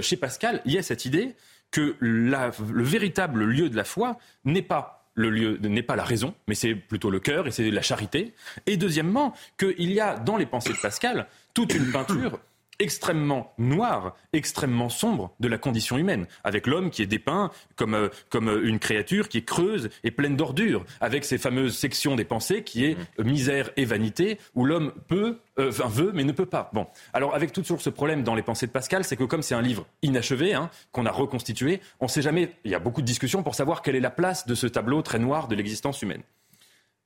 chez Pascal, il y a cette idée que le véritable lieu de la foi n'est pas le lieu n'est pas la raison, mais c'est plutôt le cœur et c'est la charité. Et deuxièmement, qu'il y a dans les pensées de Pascal toute une peinture extrêmement noir, extrêmement sombre de la condition humaine, avec l'homme qui est dépeint comme, euh, comme euh, une créature qui est creuse et pleine d'ordures, avec ces fameuses sections des pensées qui est mmh. misère et vanité, où l'homme peut, euh, enfin veut, mais ne peut pas. Bon, alors avec toujours ce problème dans les pensées de Pascal, c'est que comme c'est un livre inachevé, hein, qu'on a reconstitué, on ne sait jamais, il y a beaucoup de discussions pour savoir quelle est la place de ce tableau très noir de l'existence humaine.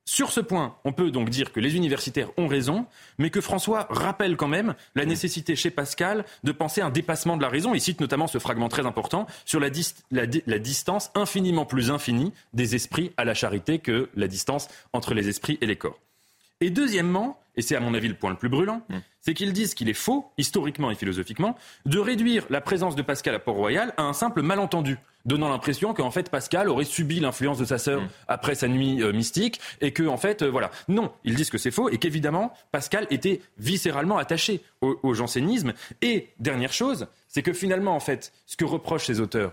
Sur ce point, on peut donc dire que les universitaires ont raison, mais que François rappelle quand même la nécessité chez Pascal de penser à un dépassement de la raison. Il cite notamment ce fragment très important sur la, distance infiniment plus infinie des esprits à la charité que la distance entre les esprits et les corps. Et deuxièmement, et c'est à mon avis le point le plus brûlant, mm. c'est qu'ils disent qu'il est faux, historiquement et philosophiquement, de réduire la présence de Pascal à Port-Royal à un simple malentendu, donnant l'impression qu'en fait Pascal aurait subi l'influence de sa sœur mm. après sa nuit euh, mystique et que en fait euh, voilà. Non, ils disent que c'est faux et qu'évidemment Pascal était viscéralement attaché au, jansénisme. Et dernière chose, c'est que finalement en fait, ce que reprochent ces auteurs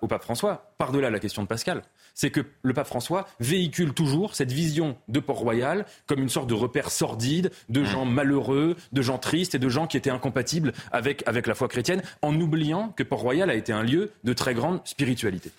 au pape François, par-delà la question de Pascal, c'est que le pape François véhicule toujours cette vision de Port-Royal comme une sorte de repère sordide de mmh. gens malheureux, de gens tristes et de gens qui étaient incompatibles avec, avec la foi chrétienne, en oubliant que Port-Royal a été un lieu de très grande spiritualité.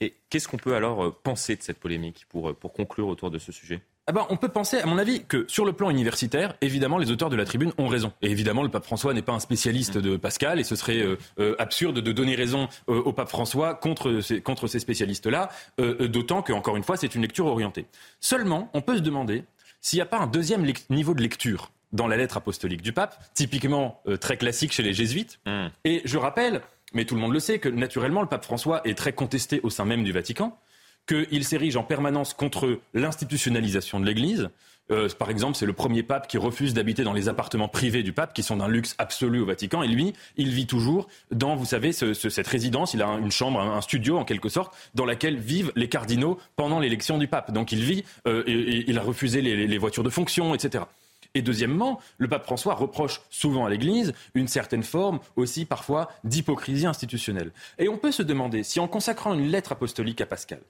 Et qu'est-ce qu'on peut alors euh, penser de cette polémique pour, euh, pour conclure autour de ce sujet? Ah ben, on peut penser, à mon avis, que sur le plan universitaire, évidemment, les auteurs de la tribune ont raison. Et évidemment, le pape François n'est pas un spécialiste de Pascal, et ce serait euh, euh, absurde de donner raison euh, au pape François contre ces, contre ces spécialistes-là, d'autant que, encore une fois, c'est une lecture orientée. Seulement, on peut se demander s'il n'y a pas un deuxième niveau de lecture dans la lettre apostolique du pape, typiquement très classique chez les jésuites. Mmh. Et je rappelle, mais tout le monde le sait, que naturellement, le pape François est très contesté au sein même du Vatican qu'il s'érige en permanence contre l'institutionnalisation de l'Église. Euh, par exemple, c'est le premier pape qui refuse d'habiter dans les appartements privés du pape, qui sont d'un luxe absolu au Vatican. Et lui, il vit toujours dans, vous savez, cette résidence. Il a une chambre, un studio en quelque sorte, dans laquelle vivent les cardinaux pendant l'élection du pape. Donc il vit, euh, et, il a refusé les, les voitures de fonction, etc. Et deuxièmement, le pape François reproche souvent à l'Église une certaine forme aussi parfois d'hypocrisie institutionnelle. Et on peut se demander si en consacrant une lettre apostolique à Pascal,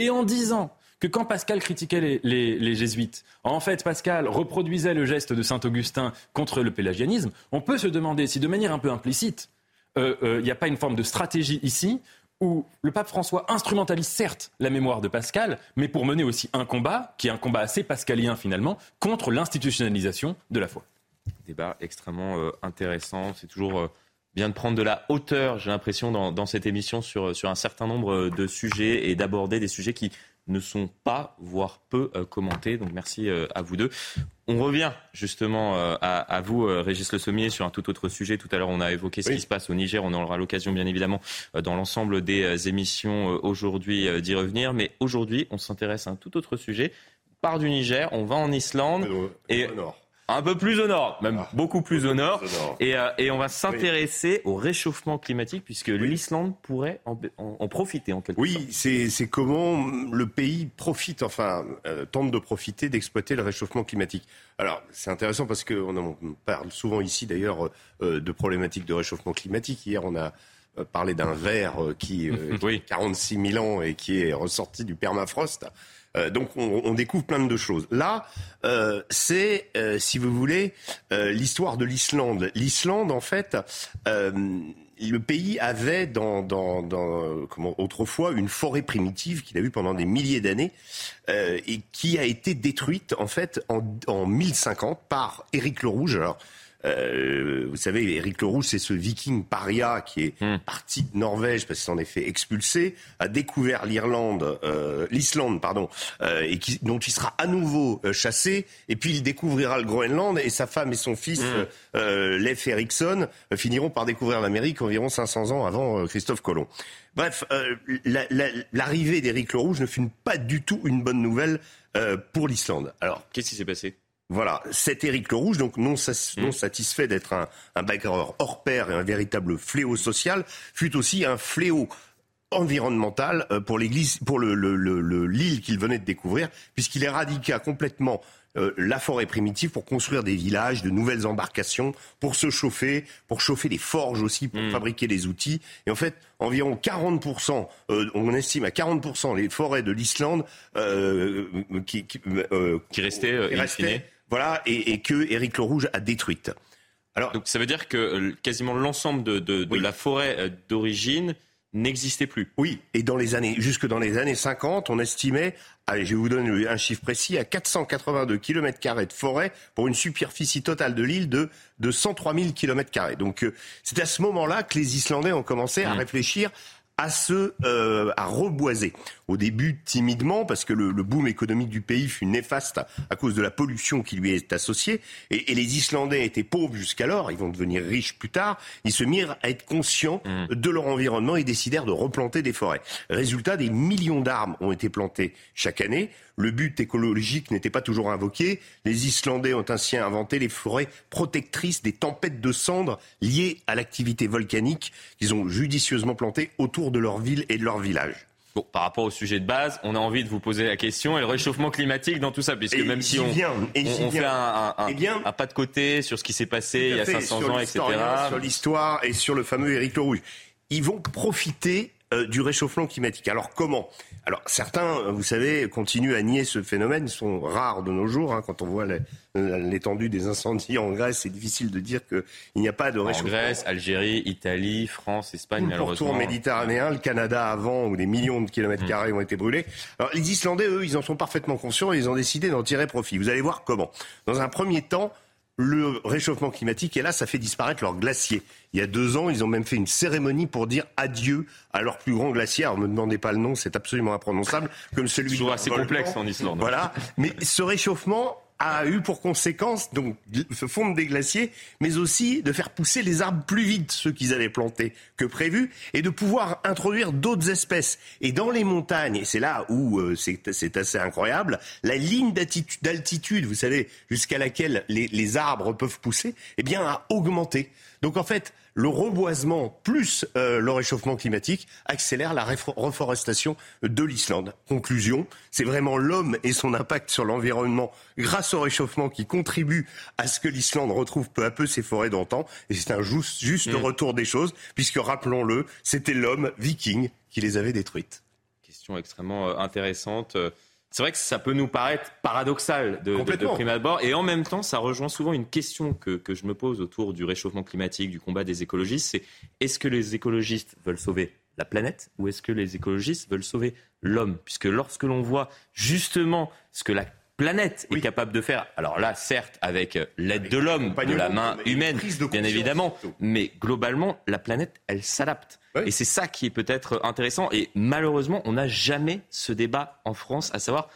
et en disant que quand Pascal critiquait les, jésuites, en fait Pascal reproduisait le geste de Saint Augustin contre le pélagianisme, on peut se demander si de manière un peu implicite, euh, euh, il n'y a pas une forme de stratégie ici où le pape François instrumentalise certes la mémoire de Pascal, mais pour mener aussi un combat, qui est un combat assez pascalien finalement, contre l'institutionnalisation de la foi. Débat extrêmement euh, intéressant. C'est toujours bien de prendre de la hauteur, j'ai l'impression, dans, cette émission sur, sur un certain nombre de sujets et d'aborder des sujets qui ne sont pas, voire peu euh, commentés. Donc merci euh, à vous deux. On revient justement euh, à, vous, Régis Le Sommier, sur un tout autre sujet. Tout à l'heure, on a évoqué ce qui se passe au Niger. On aura l'occasion, bien évidemment, dans l'ensemble des émissions aujourd'hui d'y revenir. Mais aujourd'hui, on s'intéresse à un tout autre sujet. On part du Niger, on va en Islande. et un peu plus au nord, même ah. beaucoup plus au nord. Euh, et, on va s'intéresser au réchauffement climatique, puisque l'Islande pourrait en, profiter en quelque sorte. Oui, c'est comment le pays profite, enfin, euh, tente de profiter d'exploiter le réchauffement climatique. Alors, c'est intéressant parce qu'on parle souvent ici, d'ailleurs, euh, de problématiques de réchauffement climatique. Hier, on a parlé d'un verre qui, a 46 000 ans et qui est ressorti du permafrost. Euh, donc on, découvre plein de choses. Là, euh, c'est, euh, si vous voulez, l'histoire de l'Islande. L'Islande, en fait, le pays avait dans, comment, autrefois une forêt primitive qu'il a eu pendant des milliers d'années et qui a été détruite en fait en, en 1050 par Éric le Rouge. Euh, vous savez, Éric Leroux, c'est ce viking paria qui est hmm. parti de Norvège parce qu'il s'en est fait expulser, a découvert l'Irlande, euh, l'Islande, pardon, euh, et qui, dont il sera à nouveau euh, chassé. Et puis il découvrira le Groenland et sa femme et son fils. Euh, Leif Erikson, finiront par découvrir l'Amérique environ 500 ans avant Christophe Colomb. Bref, l'arrivée d'Éric le Rouge ne fut pas du tout une bonne nouvelle pour l'Islande. Alors, qu'est-ce qui s'est passé? Voilà, cet Éric le Rouge, donc non, mm. satisfait d'être un, un bagarreur hors pair et un véritable fléau social, fut aussi un fléau environnemental euh, pour l'église, pour le, l'île qu'il venait de découvrir, puisqu'il éradiqua complètement euh, la forêt primitive pour construire des villages, de nouvelles embarcations, pour se chauffer, pour chauffer les forges aussi, pour mm. fabriquer des outils. Et en fait, environ 40%, euh, on estime à 40% les forêts de l'Islande qui, qui, qui, restaient, voilà, et, que Éric le Rouge a détruite. Alors, Donc ça veut dire que euh, quasiment l'ensemble de, la forêt euh, d'origine n'existait plus. Oui, et dans les années, jusque dans les années 50, on estimait, allez, je vous donner un chiffre précis, à 482 km de forêt pour une superficie totale de l'île de, de 103 000 km. Donc euh, c'est à ce moment-là que les Islandais ont commencé à mmh. réfléchir à se euh, à reboiser. Au début timidement parce que le, boom économique du pays fut néfaste à, cause de la pollution qui lui est associée et, les Islandais étaient pauvres jusqu'alors, ils vont devenir riches plus tard. Ils se mirent à être conscients mmh. de leur environnement et décidèrent de replanter des forêts. Résultat, des millions d'arbres ont été plantés chaque année. Le but écologique n'était pas toujours invoqué. Les Islandais ont ainsi inventé les forêts protectrices des tempêtes de cendres liées à l'activité volcanique qu'ils ont judicieusement plantées autour de leur ville et de leur village. Bon, par rapport au sujet de base, on a envie de vous poser la question et le réchauffement climatique dans tout ça, puisque même si on, on, fait un, un, eh un, pas de côté sur ce qui s'est passé il y a 500 ans, etc. Sur l'histoire et sur le fameux Éric le Rouge. Ils vont profiter euh, du réchauffement climatique. Alors comment? Alors certains, vous savez, continuent à nier ce phénomène. Ils sont rares de nos jours. Hein. quand on voit l'étendue des incendies en Grèce, c'est difficile de dire qu'il n'y a pas de réchauffement. En Grèce, Algérie, Italie, France, Espagne, Tout le pourtour méditerranéen, le Canada avant, où des millions de kilomètres mm. carrés ont été brûlés. Alors les Islandais, eux, ils en sont parfaitement conscients et ils ont décidé d'en tirer profit. Vous allez voir comment. Dans un premier temps, le réchauffement climatique, et là, ça fait disparaître leurs glaciers. Il y a deux ans, ils ont même fait une cérémonie pour dire adieu à leur plus grand glacier. Alors, ne me demandez pas le nom, c'est absolument imprononçable, comme celui de assez complexe en Islande. Voilà. Mais ce réchauffement, a eu pour conséquence donc se fondre des glaciers, mais aussi de faire pousser les arbres plus vite, ceux qu'ils avaient plantés, que prévu, et de pouvoir introduire d'autres espèces. Et dans les montagnes, et c'est là où euh, c'est assez incroyable, la ligne d'altitude, vous savez, jusqu'à laquelle les, les, arbres peuvent pousser, eh bien, a augmenté. Donc en fait, le reboisement plus euh, le réchauffement climatique accélère la reforestation de l'Islande. Conclusion, c'est vraiment l'homme et son impact sur l'environnement grâce au réchauffement qui contribue à ce que l'Islande retrouve peu à peu ses forêts d'antan. Et c'est un juste, juste mm. retour des choses, puisque rappelons-le, c'était l'homme viking qui les avait détruites. Question extrêmement euh, intéressante. C'est vrai que ça peut nous paraître paradoxal de, de, de, prime abord, et en même temps, ça rejoint souvent une question que, que je me pose autour du réchauffement climatique, du combat des écologistes, c'est est-ce que les écologistes veulent sauver la planète ou est-ce que les écologistes veulent sauver l'homme? Puisque lorsque l'on voit justement ce que la planète est capable de faire. Alors là, certes, avec l'aide de l'homme, de la main humaine, bien évidemment, mais globalement, la planète, elle s'adapte. Et c'est ça qui est peut-être intéressant. Et malheureusement, on n'a jamais ce débat en France, à savoir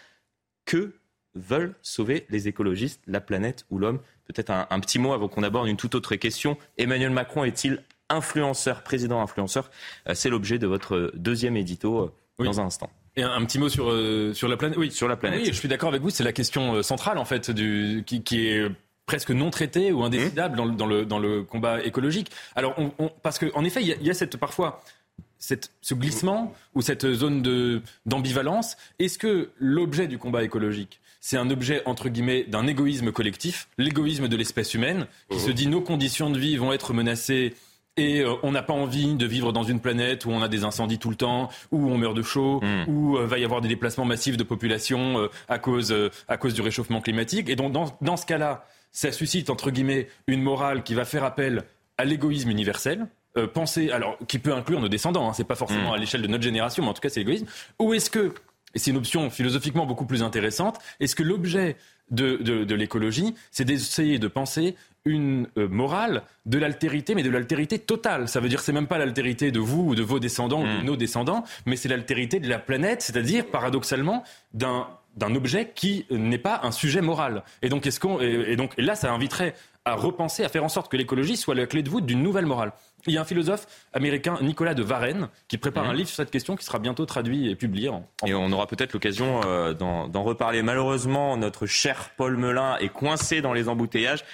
que veulent sauver les écologistes, la planète ou l'homme. Peut-être un, petit mot avant qu'on aborde une toute autre question. Emmanuel Macron est-il influenceur, président influenceur? Euh, C'est l'objet de votre deuxième édito euh, dans un instant. Et un, petit mot sur, euh, sur la planète. Oui, sur la planète. Oui, je suis d'accord avec vous. C'est la question centrale en fait du, qui, qui est presque non traité ou indécidable dans, le, dans, le, dans le combat écologique. Alors, on, parce qu'en effet, il y, a, cette parfois cette, ce glissement ou cette zone de, d'ambivalence. Est-ce que l'objet du combat écologique, c'est un objet, entre guillemets, d'un égoïsme collectif, l'égoïsme de l'espèce humaine, qui se dit nos conditions de vie vont être menacées et euh, on n'a pas envie de vivre dans une planète où on a des incendies tout le temps, où on meurt de chaud, hmm. où euh, va y avoir des déplacements massifs de population euh, à, cause, à cause du réchauffement climatique. Et donc, dans, dans ce cas-là, ça suscite, entre guillemets, une morale qui va faire appel à l'égoïsme universel. Euh, penser, alors, qui peut inclure nos descendants, hein, c'est pas forcément mm. à l'échelle de notre génération, mais en tout cas, c'est l'égoïsme. Ou est-ce que, et c'est une option philosophiquement beaucoup plus intéressante, est-ce que l'objet de, de, l'écologie, c'est d'essayer de penser une euh, morale de l'altérité, mais de l'altérité totale. Ça veut dire c'est même pas l'altérité de vous ou de vos descendants ou de mm. nos descendants, mais c'est l'altérité de la planète, c'est-à-dire paradoxalement d'un d'un objet qui n'est pas un sujet moral. Et donc, est-ce qu'on, et, donc là, ça inviterait à repenser, à faire en sorte que l'écologie soit la clé de voûte d'une nouvelle morale. Il y a un philosophe américain, Nicolas de Varenne, qui prépare mhm. un livre sur cette question qui sera bientôt traduit et publié. En, Et on aura peut-être l'occasion euh, d'en reparler. Malheureusement, notre cher Paul Melun est coincé dans les embouteillages.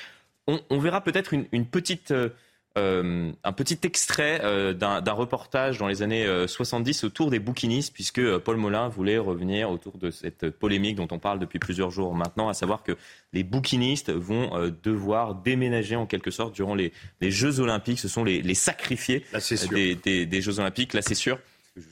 On, verra peut-être une, petite... Euh, euh, un petit extrait euh, d'un reportage dans les années 70 euh, autour des bouquinistes, puisque Paul Molin voulait revenir autour de cette polémique dont on parle depuis plusieurs jours maintenant, à savoir que les bouquinistes vont devoir déménager en quelque sorte durant les, Jeux Olympiques. Ce sont les, sacrifiés des, des, Jeux Olympiques, là c'est sûr.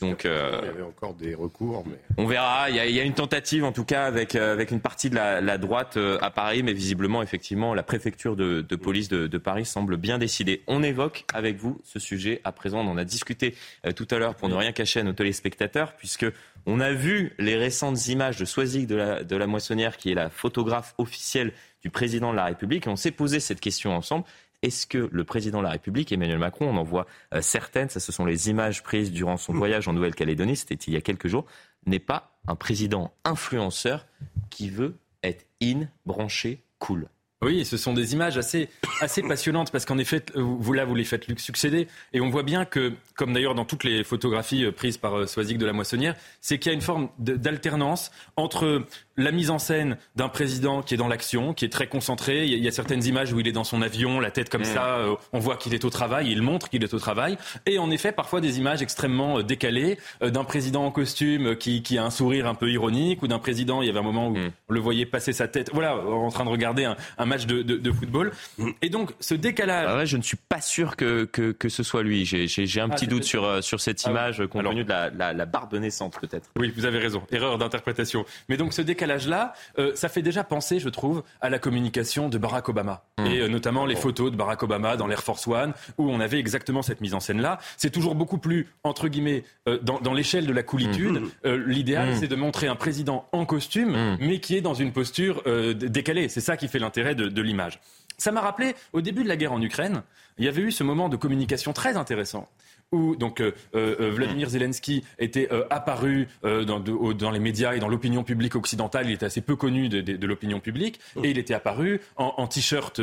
Donc, euh, il y avait encore des recours. Mais... On verra. Il y, a, il y, a, une tentative, en tout cas, avec, euh, avec une partie de la, la droite euh, à Paris, mais visiblement, effectivement, la préfecture de, de police de, de, Paris semble bien décidée. On évoque avec vous ce sujet à présent. On en a discuté tout à l'heure pour ne rien cacher à nos téléspectateurs, puisque on a vu les récentes images de Soisig de la, de la Moissonnière, qui est la photographe officielle du président de la République. Et on s'est posé cette question ensemble. Est-ce que le président de la République, Emmanuel Macron, on en voit euh, certaines, ça ce sont les images prises durant son voyage en Nouvelle-Calédonie, c'était il y a quelques jours, n'est pas un président influenceur qui veut être in, branché, cool. Oui, ce sont des images assez, assez passionnantes parce qu'en effet, vous là, vous les faites succéder. Et on voit bien que, comme d'ailleurs dans toutes les photographies euh, prises par euh, Soisic de la Moissonnière, c'est qu'il y a une forme d'alternance entre la mise en scène d'un président qui est dans l'action, qui est très concentré. Il y, a, certaines images où il est dans son avion, la tête comme mm. ça, euh, on voit qu'il est au travail, il montre qu'il est au travail. Et en effet, parfois des images extrêmement euh, décalées euh, d'un président en costume qui, qui, a un sourire un peu ironique, ou d'un président, il y avait un moment où mm. on le voyait passer sa tête, voilà, en train de regarder un, un match de, de, de, football. Mm. Et donc, ce décalage... Ah je ne suis pas sûr que, que, que ce soit lui. J'ai un ah, petit doute sur, sur cette ah image, compte tenu de la, la, la barbe naissante, peut-être. Oui, vous avez raison. Erreur d'interprétation. Mais donc, ce décalage-là, euh, ça fait déjà penser, je trouve, à la communication de Barack Obama. Mmh. Et euh, notamment les photos de Barack Obama dans l'Air Force One, où on avait exactement cette mise en scène-là. C'est toujours beaucoup plus, entre guillemets, euh, dans, dans l'échelle de la coolitude. Mmh. L'idéal, mmh. c'est de montrer un président en costume, mais qui est dans une posture décalée. C'est ça qui fait l'intérêt de, de l'image. Ça m'a rappelé, au début de la guerre en Ukraine, il y avait eu ce moment de communication très intéressant où donc euh, euh, euh, Vladimir Zelensky était apparu dans, dans, les médias et dans l'opinion publique occidentale. Il était assez peu connu de, de, l'opinion publique et il était apparu en, en t-shirt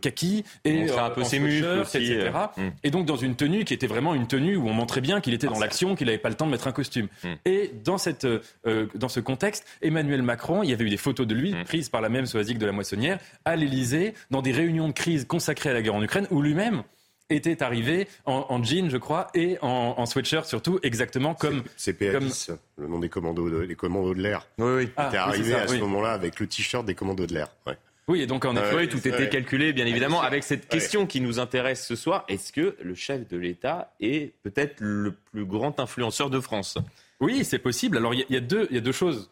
kaki et un peu ses muscles etc. Hmm. Et donc dans une tenue qui était vraiment une tenue où on montrait bien qu'il était dans l'action, qu'il n'avait pas le temps de mettre un costume. Hmm. Et dans cette dans ce contexte, Emmanuel Macron, il y avait eu des photos de lui hmm. prises par la même Soazic de la Moissonnière à l'Élysée dans des réunions de crise consacrées à la guerre en Ukraine où lui-même était arrivé en, en, jean, je crois, et en, en sweatshirt surtout, exactement comme. PA10, le nom des commandos de, des commandos de l'air. Oui, oui. Ah, était arrivé à ce moment-là avec le t-shirt des commandos de l'air. Ouais. Oui, et donc en effet, tout était calculé, bien évidemment, avec cette question qui nous intéresse ce soir. Est-ce que le chef de l'État est peut-être le plus grand influenceur de France? Oui, c'est possible. Alors il y, y, a deux, il y a deux choses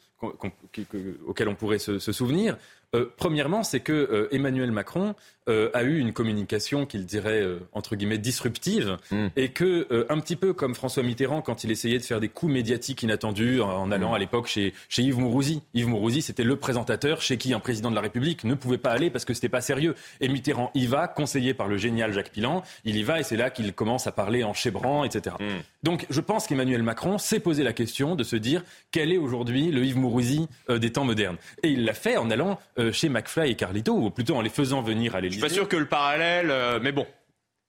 auxquelles on pourrait se, se souvenir. Euh, premièrement, c'est que euh, Emmanuel Macron euh, a eu une communication qu'il dirait entre guillemets disruptive hmm. et que un petit peu comme François Mitterrand quand il essayait de faire des coups médiatiques inattendus en, allant hmm. à l'époque chez, chez Yves Mourouzi. Yves Mourouzi, c'était le présentateur chez qui un président de la République ne pouvait pas aller parce que c'était pas sérieux. Et Mitterrand y va, conseillé par le génial Jacques Pilan, il y va et c'est là qu'il commence à parler en chébran, etc. Hmm. Donc je pense qu'Emmanuel Macron s'est posé la question de se dire quel est aujourd'hui le Yves Mourouzi des temps modernes. Et il l'a fait en allant euh, chez McFly et Carlito, ou plutôt en les faisant venir à l'Élysée. Je suis pas sûr que le parallèle, euh, mais bon.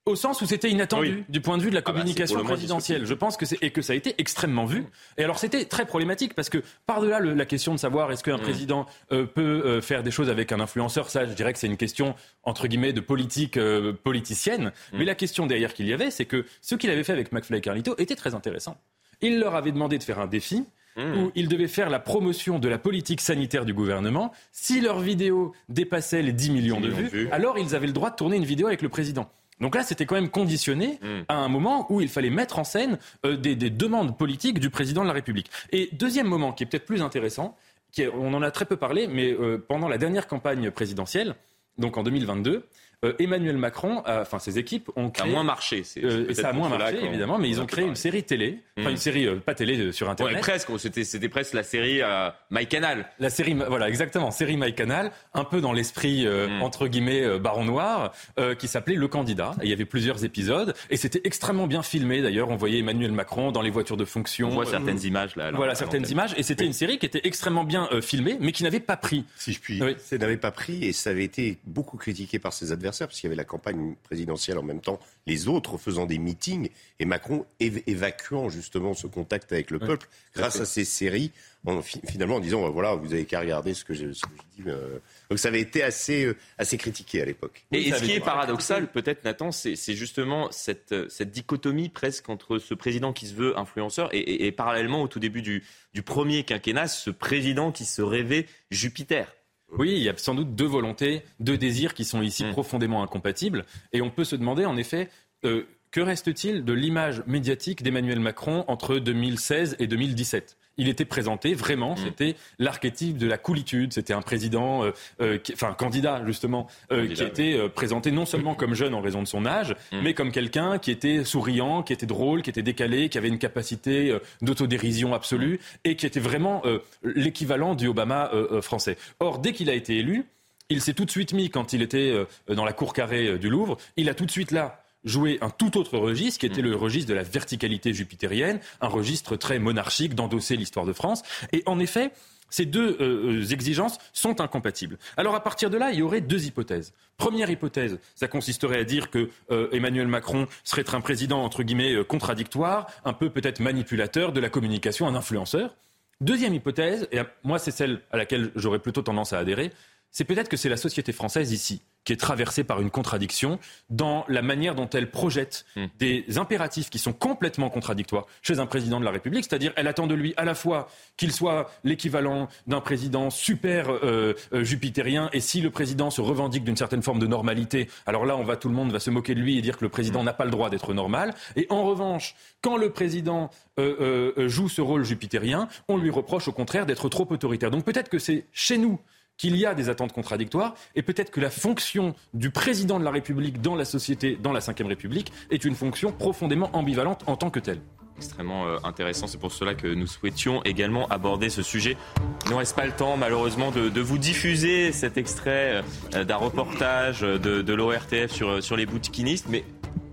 Au sens où c'était inattendu du point de vue de la ah bah, communication présidentielle. Je pense que c'est et que ça a été extrêmement vu. Et alors c'était très problématique parce que par-delà la question de savoir est-ce qu'un mm. président euh, peut faire des choses avec un influenceur, ça je dirais que c'est une question entre guillemets de politique politicienne. Mm. Mais la question derrière qu'il y avait, c'est que ce qu'il avait fait avec McFly et Carlito était très intéressant. Il leur avait demandé de faire un défi Mmh. où ils devaient faire la promotion de la politique sanitaire du gouvernement. Si leur vidéo dépassait les 10 millions, de, vues, alors ils avaient le droit de tourner une vidéo avec le président. Donc là, c'était quand même conditionné mmh. à un moment où il fallait mettre en scène euh, des, demandes politiques du président de la République. Et deuxième moment, qui est peut-être plus intéressant, qui on en a très peu parlé, mais euh, pendant la dernière campagne présidentielle, donc en 2022, euh, Emmanuel Macron, enfin ses équipes ont créé. Ça a moins marché. Euh, ça a moins marché, évidemment, mais ils ont créé une série télé, enfin une mmh. série euh, pas télé sur Internet. Ouais, presque. C'était c'était presque la série MyCanal. La série, voilà, exactement, série MyCanal, un peu dans l'esprit mmh. entre guillemets Baron Noir, qui s'appelait Le Candidat. il y avait plusieurs épisodes et c'était extrêmement bien filmé. D'ailleurs, on voyait Emmanuel Macron dans les voitures de fonction. On voit certaines images là. voilà certaines images et c'était une série qui était extrêmement bien filmée, mais qui n'avait pas pris. Si je puis, ça n'avait pas pris et ça avait été beaucoup critiqué par ses adversaires parce qu'il y avait la campagne présidentielle en même temps, les autres faisant des meetings et Macron évacuant justement ce contact avec le peuple grâce à ces séries, finalement en disant voilà, vous avez qu'à regarder ce que je, dis. Euh. donc ça avait été assez, euh, assez critiqué à l'époque. Et, ce qui est paradoxal, peut-être Nathan, c'est justement cette, cette dichotomie presque entre ce président qui se veut influenceur et, parallèlement au tout début du, du premier quinquennat, ce président qui se rêvait Jupiter? Oui, il y a sans doute deux volontés, deux désirs qui sont ici mm. profondément incompatibles. Et on peut se demander, en effet, euh, que reste-t-il de l'image médiatique d'Emmanuel Macron entre 2016 et 2017 il était présenté vraiment, mm. c'était l'archétype de la coolitude. C'était un président, euh, euh, enfin candidat justement, euh, qui était présenté non seulement comme jeune en raison de son âge, mm. mais comme quelqu'un qui était souriant, qui était drôle, qui était décalé, qui avait une capacité d'autodérision absolue mm. et qui était vraiment l'équivalent du Obama français. Or, dès qu'il a été élu, il s'est tout de suite mis, quand il était dans la cour carrée du Louvre, il a tout de suite là jouer un tout autre registre, qui était mm. le registre de la verticalité jupitérienne, un registre très monarchique d'endosser l'histoire de France. Et en effet, ces deux euh, euh, exigences sont incompatibles. Alors à partir de là, il y aurait deux hypothèses. Première hypothèse, ça consisterait à dire que euh, Emmanuel Macron serait un président entre guillemets contradictoire, un peu peut-être manipulateur de la communication, un influenceur. Deuxième hypothèse, et moi c'est celle à laquelle j'aurais plutôt tendance à adhérer, c'est peut-être que c'est la société française ici qui est traversée par une contradiction dans la manière dont elle projette hmm. des impératifs qui sont complètement contradictoires chez un président de la République. C'est-à-dire, elle attend de lui à la fois qu'il soit l'équivalent d'un président super euh, euh, jupitérien, et si le président se revendique d'une certaine forme de normalité, alors là, on va tout le monde va se moquer de lui et dire que le président hmm. n'a pas le droit d'être normal. Et en revanche, quand le président euh, joue ce rôle jupitérien, on lui reproche au contraire d'être trop autoritaire. Donc peut-être que c'est chez nous qu'il y a des attentes contradictoires et peut-être que la fonction du président de la République dans la société, dans la Ve République, est une fonction profondément ambivalente en tant que telle extrêmement euh, intéressant. C'est pour cela que nous souhaitions également aborder ce sujet. Il ne reste pas le temps, malheureusement, de, vous diffuser cet extrait euh, d'un reportage de, de l'ORTF sur, sur les bouquinistes. Mais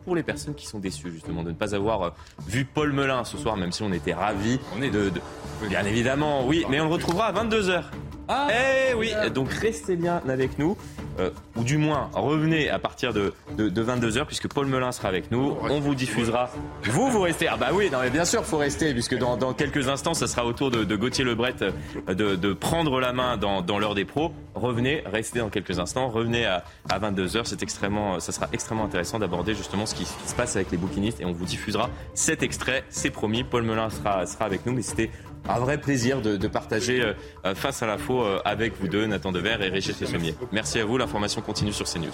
pour les personnes qui sont déçues, justement, de ne pas avoir euh, vu Paul Melun ce soir, même si on était ravis. On est de, Bien évidemment, oui, mais on le retrouvera à 22h. Ah, eh oui, donc restez bien avec nous, euh, ou du moins revenez à partir de, de, 22h, puisque Paul Melun sera avec nous. On vous diffusera. Vous, vous restez. Ah bah oui, non, mais bien sûr, faut rester, puisque dans, dans quelques instants, ça sera au tour de, de Gauthier Lebret euh, de, de, prendre la main dans, dans l'heure des pros. Revenez, restez dans quelques instants, revenez à, à 22h. C'est extrêmement, ça sera extrêmement intéressant d'aborder justement ce qui, se passe avec les bouquinistes et on vous diffusera cet extrait. C'est promis, Paul Melun sera, sera avec nous, mais c'était un vrai plaisir de, partager euh, face à l'info euh, avec vous deux, Nathan Dever et Régis Le. Merci à vous, l'information continue sur CNews.